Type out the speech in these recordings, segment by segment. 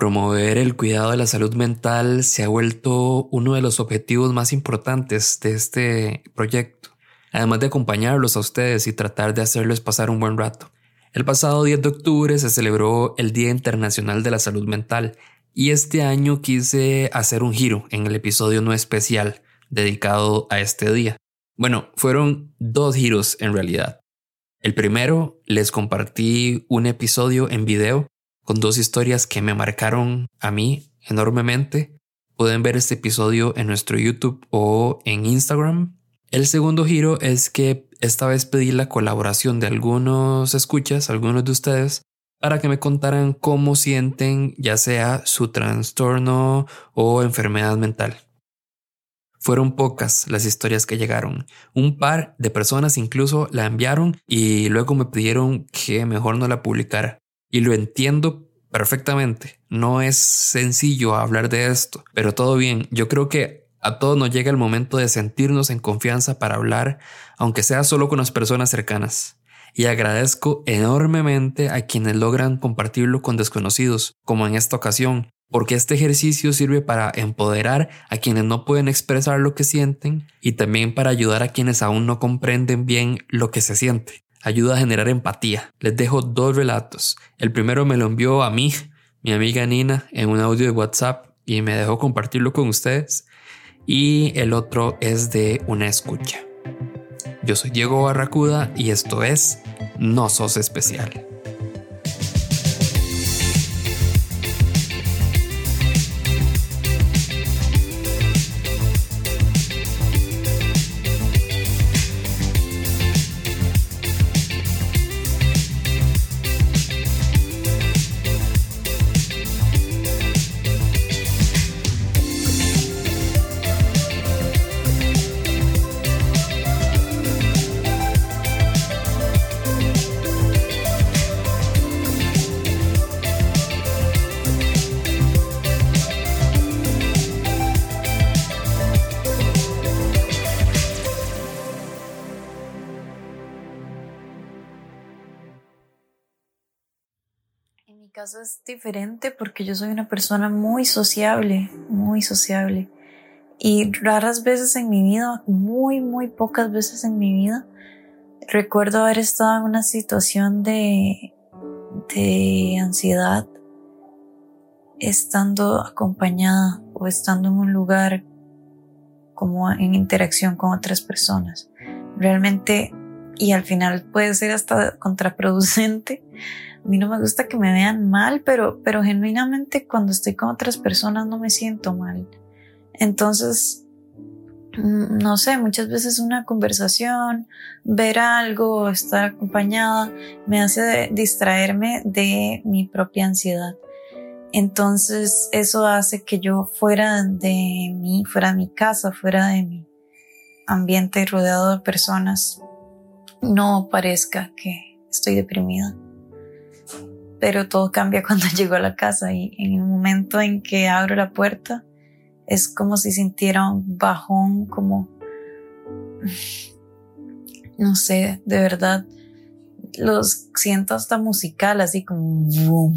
Promover el cuidado de la salud mental se ha vuelto uno de los objetivos más importantes de este proyecto, además de acompañarlos a ustedes y tratar de hacerles pasar un buen rato. El pasado 10 de octubre se celebró el Día Internacional de la Salud Mental y este año quise hacer un giro en el episodio no especial dedicado a este día. Bueno, fueron dos giros en realidad. El primero, les compartí un episodio en video con dos historias que me marcaron a mí enormemente. Pueden ver este episodio en nuestro YouTube o en Instagram. El segundo giro es que esta vez pedí la colaboración de algunos escuchas, algunos de ustedes, para que me contaran cómo sienten ya sea su trastorno o enfermedad mental. Fueron pocas las historias que llegaron. Un par de personas incluso la enviaron y luego me pidieron que mejor no la publicara. Y lo entiendo perfectamente. No es sencillo hablar de esto, pero todo bien. Yo creo que a todos nos llega el momento de sentirnos en confianza para hablar, aunque sea solo con las personas cercanas. Y agradezco enormemente a quienes logran compartirlo con desconocidos, como en esta ocasión, porque este ejercicio sirve para empoderar a quienes no pueden expresar lo que sienten y también para ayudar a quienes aún no comprenden bien lo que se siente. Ayuda a generar empatía. Les dejo dos relatos. El primero me lo envió a mí, mi amiga Nina, en un audio de WhatsApp y me dejó compartirlo con ustedes. Y el otro es de una escucha. Yo soy Diego Barracuda y esto es No Sos Especial. Es diferente porque yo soy una persona muy sociable, muy sociable. Y raras veces en mi vida, muy, muy pocas veces en mi vida, recuerdo haber estado en una situación de, de ansiedad estando acompañada o estando en un lugar como en interacción con otras personas. Realmente, y al final puede ser hasta contraproducente, a mí no me gusta que me vean mal, pero, pero genuinamente cuando estoy con otras personas no me siento mal. Entonces, mm, no sé, muchas veces una conversación, ver algo, estar acompañada, me hace distraerme de mi propia ansiedad. Entonces eso hace que yo fuera de mí, fuera de mi casa, fuera de mi ambiente rodeado de personas, no parezca que estoy deprimida. Pero todo cambia cuando llego a la casa y en el momento en que abro la puerta es como si sintiera un bajón, como, no sé, de verdad, los siento hasta musical, así como,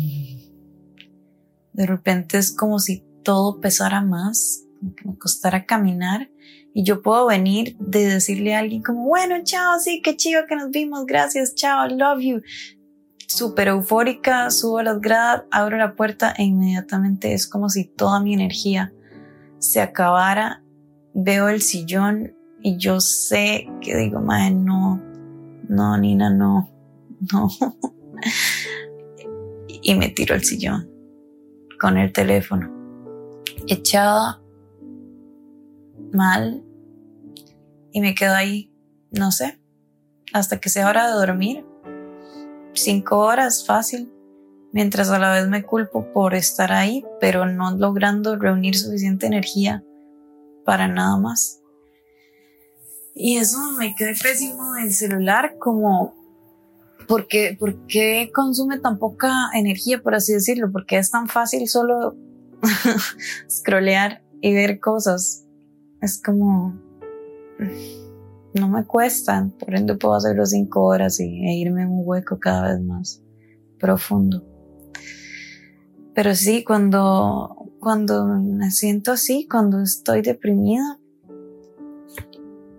de repente es como si todo pesara más, como que me costara caminar y yo puedo venir de decirle a alguien como, bueno, chao, sí, qué chido que nos vimos, gracias, chao, love you, súper eufórica, subo las gradas, abro la puerta e inmediatamente es como si toda mi energía se acabara. Veo el sillón y yo sé que digo, madre, no, no, Nina, no, no. y me tiro el sillón con el teléfono, echada, mal, y me quedo ahí, no sé, hasta que sea hora de dormir cinco horas fácil, mientras a la vez me culpo por estar ahí, pero no logrando reunir suficiente energía para nada más. Y eso me quedé pésimo del celular, como, ¿por qué, ¿por qué consume tan poca energía, por así decirlo? Porque es tan fácil solo scrollear y ver cosas. Es como no me cuestan, por ende puedo hacerlo cinco horas y, e irme en un hueco cada vez más profundo. Pero sí, cuando, cuando me siento así, cuando estoy deprimida,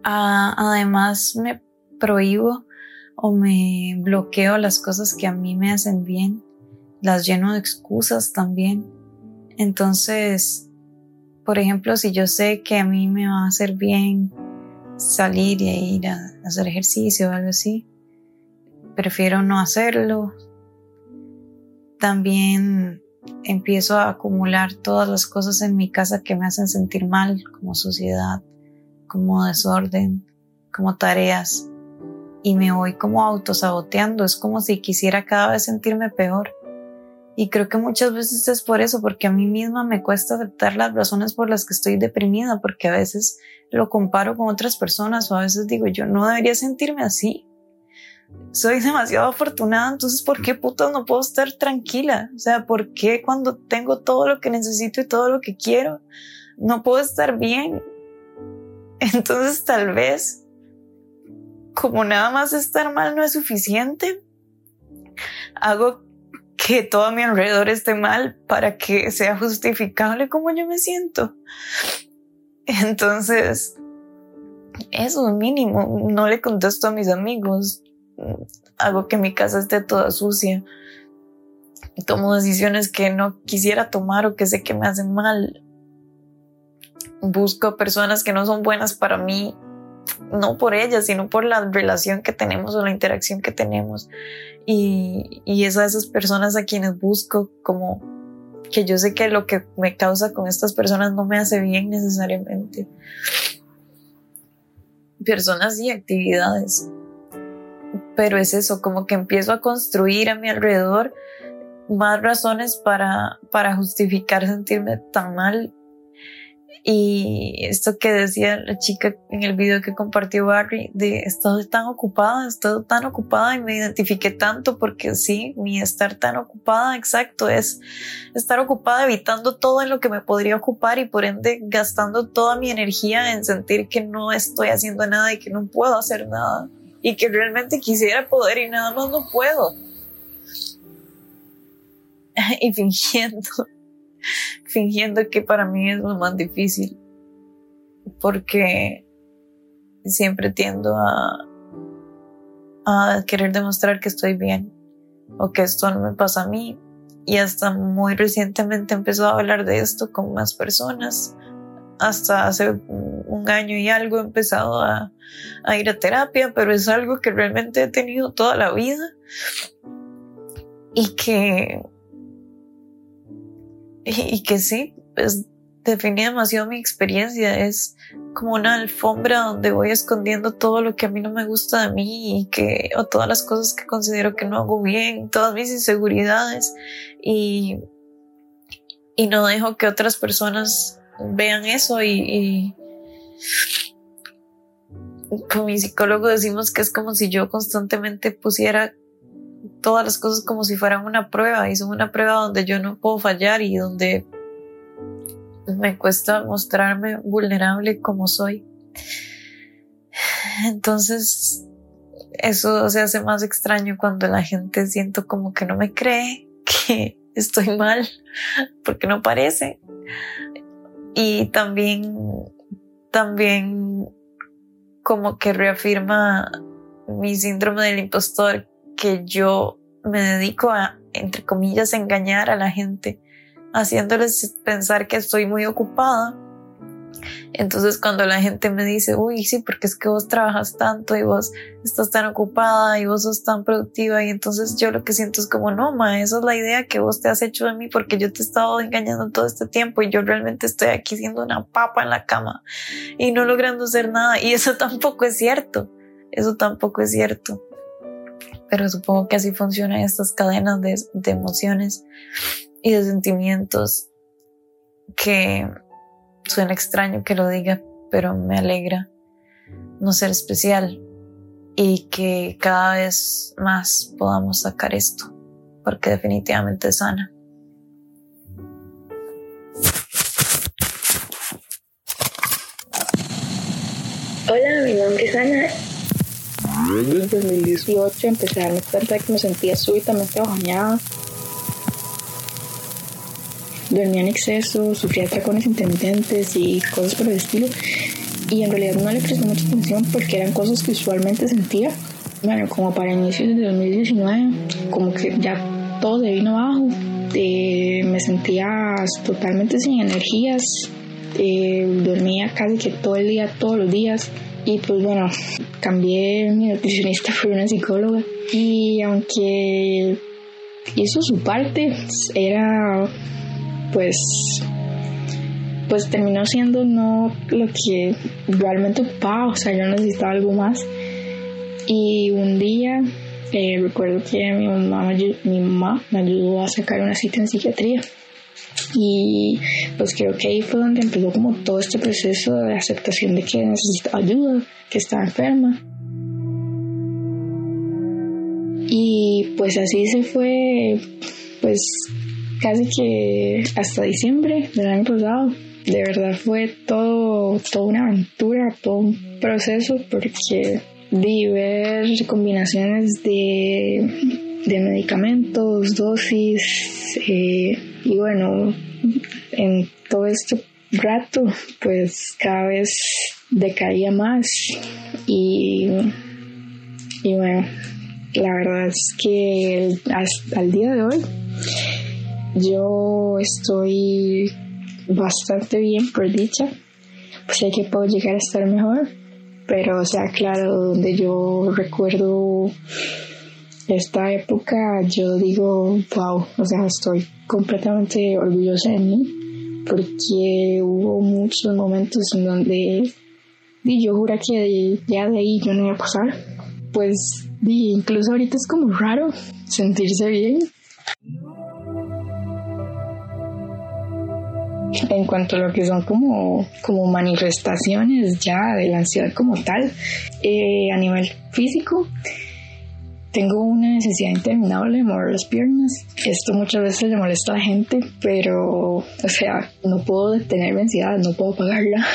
además me prohíbo o me bloqueo las cosas que a mí me hacen bien, las lleno de excusas también. Entonces, por ejemplo, si yo sé que a mí me va a hacer bien salir y ir a hacer ejercicio o algo así, prefiero no hacerlo. También empiezo a acumular todas las cosas en mi casa que me hacen sentir mal, como suciedad, como desorden, como tareas, y me voy como autosaboteando, es como si quisiera cada vez sentirme peor. Y creo que muchas veces es por eso, porque a mí misma me cuesta aceptar las razones por las que estoy deprimida, porque a veces lo comparo con otras personas o a veces digo, yo no debería sentirme así. Soy demasiado afortunada, entonces ¿por qué puta no puedo estar tranquila? O sea, ¿por qué cuando tengo todo lo que necesito y todo lo que quiero, no puedo estar bien? Entonces tal vez, como nada más estar mal no es suficiente, hago que todo a mi alrededor esté mal para que sea justificable como yo me siento. Entonces, eso es mínimo. No le contesto a mis amigos. Hago que mi casa esté toda sucia. Tomo decisiones que no quisiera tomar o que sé que me hacen mal. Busco personas que no son buenas para mí no por ella, sino por la relación que tenemos o la interacción que tenemos. Y, y es a esas personas a quienes busco como que yo sé que lo que me causa con estas personas no me hace bien necesariamente. Personas y actividades. Pero es eso, como que empiezo a construir a mi alrededor más razones para, para justificar sentirme tan mal y esto que decía la chica en el video que compartió Barry, de estoy tan ocupada, estoy tan ocupada y me identifiqué tanto porque sí, mi estar tan ocupada, exacto, es estar ocupada evitando todo en lo que me podría ocupar y por ende gastando toda mi energía en sentir que no estoy haciendo nada y que no puedo hacer nada y que realmente quisiera poder y nada más no puedo. y fingiendo fingiendo que para mí es lo más difícil, porque siempre tiendo a, a querer demostrar que estoy bien o que esto no me pasa a mí. Y hasta muy recientemente empezó a hablar de esto con más personas. Hasta hace un año y algo he empezado a, a ir a terapia, pero es algo que realmente he tenido toda la vida y que y, que sí, pues define demasiado mi experiencia. Es como una alfombra donde voy escondiendo todo lo que a mí no me gusta de mí y que, o todas las cosas que considero que no hago bien, todas mis inseguridades y, y no dejo que otras personas vean eso y, y con mi psicólogo decimos que es como si yo constantemente pusiera todas las cosas como si fueran una prueba y son una prueba donde yo no puedo fallar y donde me cuesta mostrarme vulnerable como soy. Entonces, eso se hace más extraño cuando la gente siento como que no me cree que estoy mal porque no parece. Y también, también como que reafirma mi síndrome del impostor que yo me dedico a, entre comillas, engañar a la gente, haciéndoles pensar que estoy muy ocupada. Entonces cuando la gente me dice, uy, sí, porque es que vos trabajas tanto y vos estás tan ocupada y vos sos tan productiva y entonces yo lo que siento es como, no, ma, esa es la idea que vos te has hecho de mí porque yo te he estado engañando todo este tiempo y yo realmente estoy aquí siendo una papa en la cama y no logrando hacer nada y eso tampoco es cierto, eso tampoco es cierto pero supongo que así funcionan estas cadenas de, emociones y de sentimientos que suena extraño que lo diga, pero me alegra no ser especial y que cada vez más podamos sacar esto, porque definitivamente es sana. Hola, mi nombre es Ana en 2018 empecé a darme cuenta de que me sentía súbitamente bajoñada. dormía en exceso, sufría tracones intermitentes y cosas por el estilo. Y en realidad no le presté mucha atención porque eran cosas que usualmente sentía. Bueno, como para inicios de 2019, como que ya todo se vino abajo. Eh, me sentía totalmente sin energías. Eh, dormía casi que todo el día, todos los días. Y pues bueno, cambié mi nutricionista por una psicóloga. Y aunque hizo su parte, era pues pues terminó siendo no lo que realmente ocupaba, o sea, yo necesitaba algo más. Y un día eh, recuerdo que mi mamá, mi mamá me ayudó a sacar una cita en psiquiatría. Y pues creo que ahí fue donde empezó como todo este proceso de aceptación de que necesitaba ayuda, que estaba enferma. Y pues así se fue, pues casi que hasta diciembre del año pasado. De verdad fue todo, toda una aventura, todo un proceso porque de ver combinaciones de, de medicamentos, dosis, eh, y bueno, en todo este rato, pues cada vez decaía más y, y bueno, la verdad es que hasta el día de hoy yo estoy bastante bien por dicha, pues sé que puedo llegar a estar mejor, pero o sea, claro, donde yo recuerdo esta época, yo digo, wow, o sea, estoy completamente orgullosa de mí, porque hubo muchos momentos en donde y yo jura que ya de ahí yo no iba a pasar. Pues incluso ahorita es como raro sentirse bien. En cuanto a lo que son como, como manifestaciones ya de la ansiedad como tal, eh, a nivel físico, tengo una necesidad interminable de mover las piernas. Esto muchas veces le molesta a la gente, pero, o sea, no puedo detener mi ansiedad, no puedo pagarla.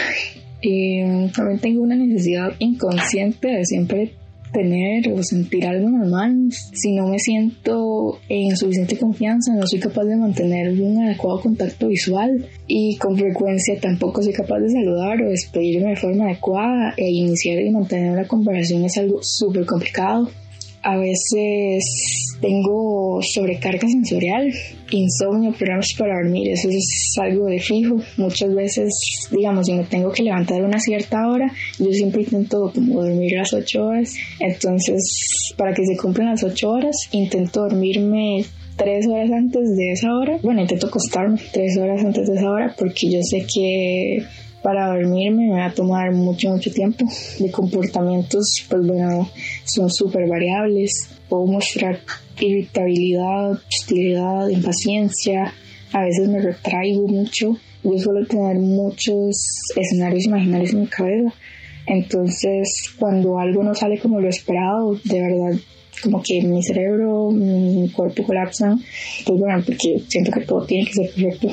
Eh, también tengo una necesidad inconsciente de siempre tener o sentir algo normal. Si no me siento en suficiente confianza, no soy capaz de mantener un adecuado contacto visual y con frecuencia tampoco soy capaz de saludar o despedirme de forma adecuada e iniciar y mantener una conversación es algo súper complicado. A veces tengo sobrecarga sensorial, insomnio, problemas para dormir, eso es algo de fijo. Muchas veces, digamos, si me tengo que levantar a una cierta hora, yo siempre intento como dormir las 8 horas. Entonces, para que se cumplan las 8 horas, intento dormirme tres horas antes de esa hora. Bueno, intento acostarme tres horas antes de esa hora porque yo sé que para dormirme me va a tomar mucho, mucho tiempo. De comportamientos, pues bueno, son súper variables. Puedo mostrar irritabilidad, hostilidad, impaciencia. A veces me retraigo mucho. Yo suelo tener muchos escenarios imaginarios en mi cabeza. Entonces, cuando algo no sale como lo esperado, de verdad, como que mi cerebro, mi cuerpo colapsan. Pues bueno, porque siento que todo tiene que ser perfecto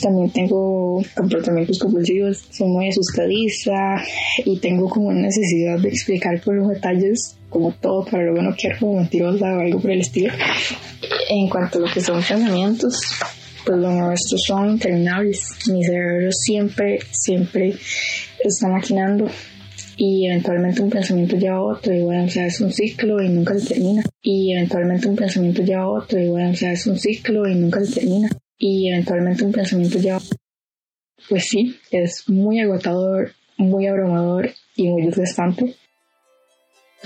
también tengo comportamientos compulsivos, soy muy asustadiza y tengo como necesidad de explicar por los detalles como todo para luego no quedar como mentirosa o algo por el estilo. En cuanto a lo que son pensamientos, pues bueno, estos son interminables. Mi cerebro siempre, siempre está maquinando y eventualmente un pensamiento lleva otro y bueno, o sea, es un ciclo y nunca se termina. Y eventualmente un pensamiento lleva otro y bueno, o sea, es un ciclo y nunca se termina y eventualmente un pensamiento ya, pues sí, es muy agotador, muy abrumador y muy desgastante.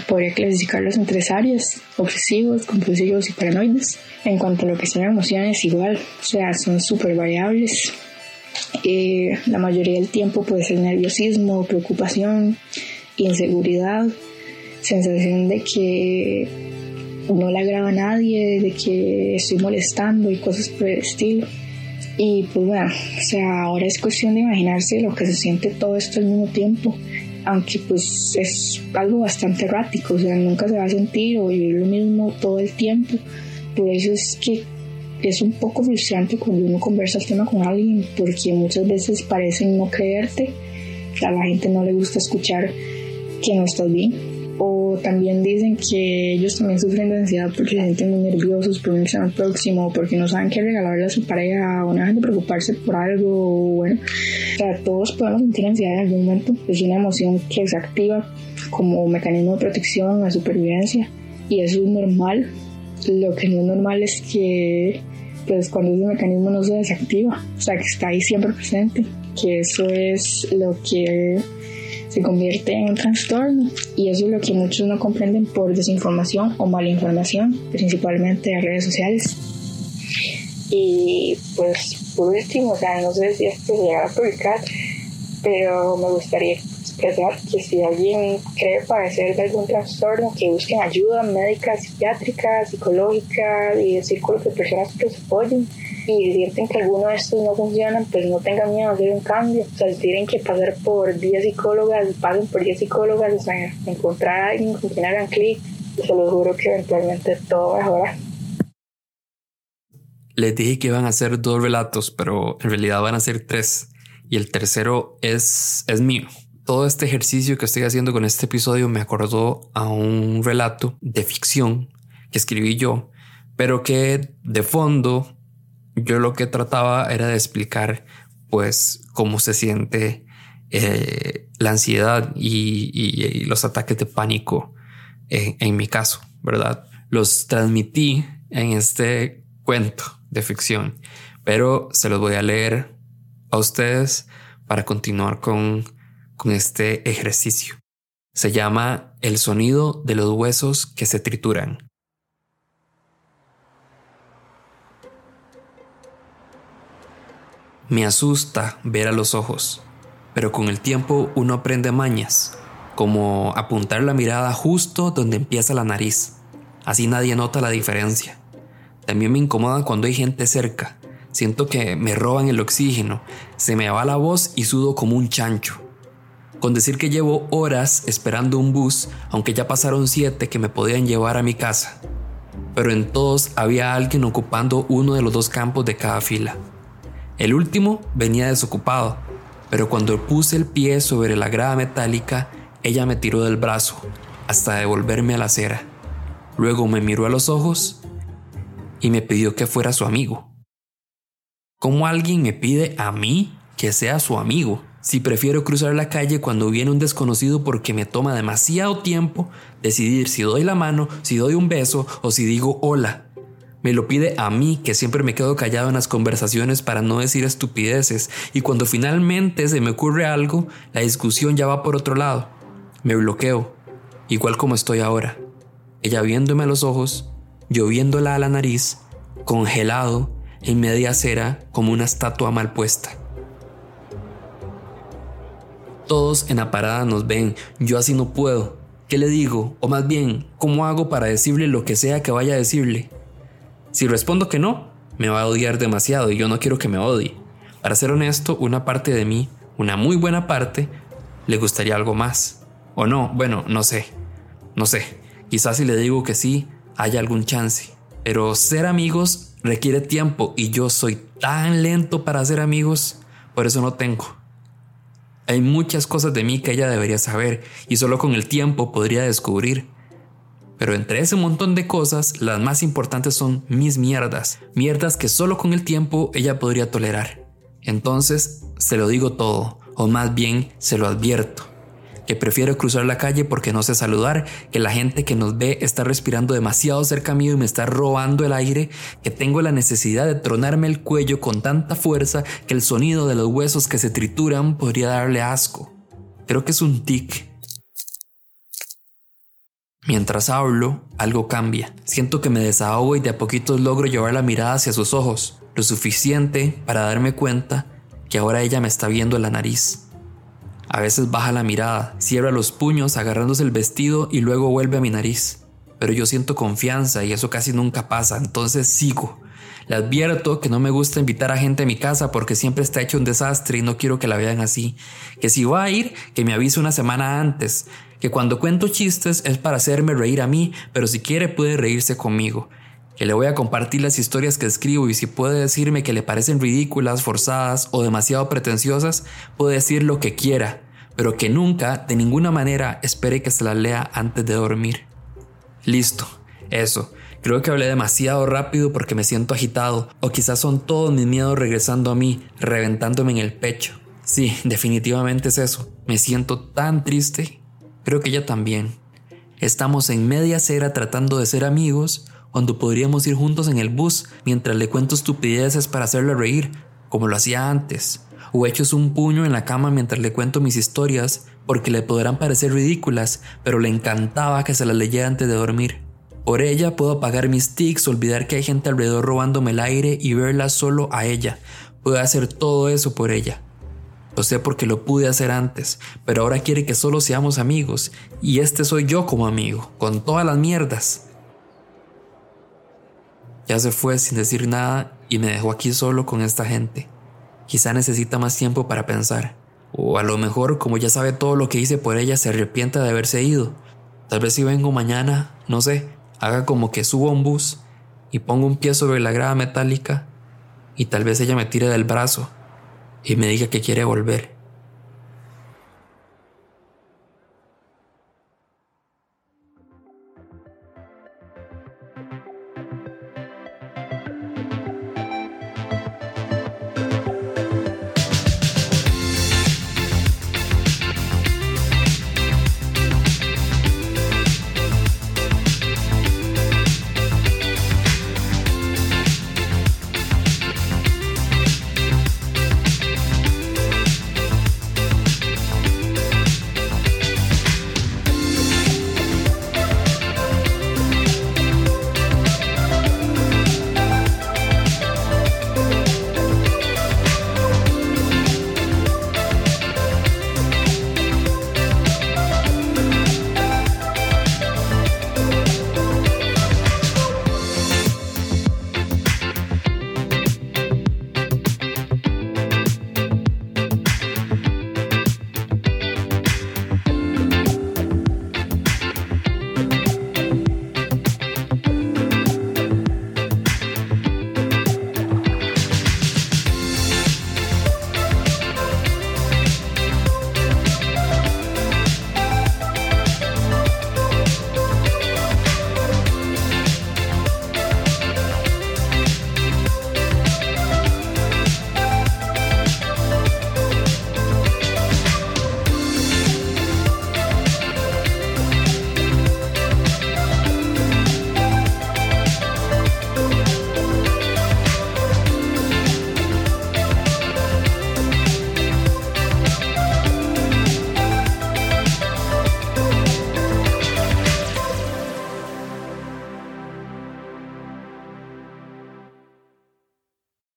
Podría clasificarlos en tres áreas, obsesivos, compulsivos y paranoides. En cuanto a lo que son emociones, igual, o sea, son súper variables. Eh, la mayoría del tiempo puede ser nerviosismo, preocupación, inseguridad, sensación de que no le agrada a nadie, de que estoy molestando y cosas por el estilo. Y pues bueno, o sea, ahora es cuestión de imaginarse lo que se siente todo esto al mismo tiempo, aunque pues es algo bastante errático, o sea, nunca se va a sentir o vivir lo mismo todo el tiempo. Por eso es que es un poco frustrante cuando uno conversa el tema con alguien, porque muchas veces parecen no creerte, a la gente no le gusta escuchar que no estás bien o también dicen que ellos también sufren de ansiedad porque se sienten muy nerviosos por un examen próximo, porque no saben qué regalarle a su pareja o no dejan de preocuparse por algo. Bueno, o sea, todos podemos sentir ansiedad en algún momento. Es una emoción que se activa como mecanismo de protección, de supervivencia y eso es normal. Lo que no es normal es que pues cuando ese mecanismo no se desactiva, o sea que está ahí siempre presente, que eso es lo que se convierte en un trastorno y eso es lo que muchos no comprenden por desinformación o mala información, principalmente en redes sociales. Y pues por último, o sea, no sé si esto va a publicar, pero me gustaría expresar que si alguien cree padecer de algún trastorno, que busquen ayuda médica, psiquiátrica, psicológica y de círculos de personas que los apoyen y sienten que alguno de estos no funcionan, pues no tengan miedo a hacer un cambio. O sea, si tienen que pasar por 10 psicólogas, pasen por 10 psicólogas, o sea, encontrar a alguien con quien hagan clic, se lo juro que eventualmente todo mejora. Les dije que iban a ser dos relatos, pero en realidad van a ser tres. Y el tercero es, es mío. Todo este ejercicio que estoy haciendo con este episodio me acordó a un relato de ficción que escribí yo, pero que de fondo yo lo que trataba era de explicar pues cómo se siente eh, la ansiedad y, los ataques de pánico en, mi caso, ¿verdad? Los transmití en este cuento de ficción, pero se los voy a leer a ustedes para continuar con, con este ejercicio. Se llama El sonido de los huesos que se trituran. Me asusta ver a los ojos, pero con el tiempo uno aprende mañas, como apuntar la mirada justo donde empieza la nariz. Así nadie nota la diferencia. También me incomoda cuando hay gente cerca. Siento que me roban el oxígeno, se me va la voz y sudo como un chancho. Con decir que llevo horas esperando un bus, aunque ya pasaron siete que me podían llevar a mi casa. Pero en todos había alguien ocupando uno de los dos campos de cada fila. El último venía desocupado, pero cuando puse el pie sobre la grada metálica, ella me tiró del brazo hasta devolverme a la acera. Luego me miró a los ojos y me pidió que fuera su amigo. ¿Cómo alguien me pide a mí que sea su amigo? Si prefiero cruzar la calle cuando viene un desconocido porque me toma demasiado tiempo decidir si doy la mano, si doy un beso o si digo hola. Me lo pide a mí, que siempre me quedo callado en las conversaciones para no decir estupideces, y cuando finalmente se me ocurre algo, la discusión ya va por otro lado. Me bloqueo, igual como estoy ahora. Ella viéndome a los ojos, yo viéndola a la nariz, congelado, en media acera como una estatua mal puesta. Todos en la parada nos ven, yo así no puedo. ¿Qué le digo? O más bien, ¿cómo hago para decirle lo que sea que vaya a decirle? Si respondo que no, me va a odiar demasiado y yo no quiero que me odie. Para ser honesto, una parte de mí, una muy buena parte, le gustaría algo más. O no, bueno, no sé. No sé. Quizás si le digo que sí, haya algún chance. Pero ser amigos requiere tiempo y yo soy tan lento para ser amigos, por eso no tengo. Hay muchas cosas de mí que ella debería saber y solo con el tiempo podría descubrir. Pero entre ese montón de cosas, las más importantes son mis mierdas. Mierdas que solo con el tiempo ella podría tolerar. Entonces, se lo digo todo, o más bien se lo advierto. Que prefiero cruzar la calle porque no sé saludar, que la gente que nos ve está respirando demasiado cerca mío y me está robando el aire, que tengo la necesidad de tronarme el cuello con tanta fuerza que el sonido de los huesos que se trituran podría darle asco. Creo que es un tic Mientras hablo, algo cambia. Siento que me desahogo y de a poquitos logro llevar la mirada hacia sus ojos, lo suficiente para darme cuenta que ahora ella me está viendo la nariz. A veces baja la mirada, cierra los puños agarrándose el vestido y luego vuelve a mi nariz. Pero yo siento confianza y eso casi nunca pasa, entonces sigo. Le advierto que no me gusta invitar a gente a mi casa porque siempre está hecho un desastre y no quiero que la vean así. Que si va a ir, que me avise una semana antes que cuando cuento chistes es para hacerme reír a mí, pero si quiere puede reírse conmigo, que le voy a compartir las historias que escribo y si puede decirme que le parecen ridículas, forzadas o demasiado pretenciosas, puede decir lo que quiera, pero que nunca, de ninguna manera, espere que se las lea antes de dormir. Listo, eso. Creo que hablé demasiado rápido porque me siento agitado, o quizás son todos mis miedos regresando a mí, reventándome en el pecho. Sí, definitivamente es eso. Me siento tan triste. Creo que ella también. Estamos en media acera tratando de ser amigos cuando podríamos ir juntos en el bus mientras le cuento estupideces para hacerle reír, como lo hacía antes, o hechos un puño en la cama mientras le cuento mis historias porque le podrán parecer ridículas, pero le encantaba que se las leyera antes de dormir. Por ella puedo apagar mis tics, olvidar que hay gente alrededor robándome el aire y verla solo a ella. Puedo hacer todo eso por ella. Lo sé porque lo pude hacer antes, pero ahora quiere que solo seamos amigos, y este soy yo como amigo, con todas las mierdas. Ya se fue sin decir nada y me dejó aquí solo con esta gente. Quizá necesita más tiempo para pensar. O a lo mejor, como ya sabe todo lo que hice por ella, se arrepienta de haberse ido. Tal vez si vengo mañana, no sé, haga como que subo a un bus y pongo un pie sobre la grada metálica y tal vez ella me tire del brazo y me diga que quiere volver.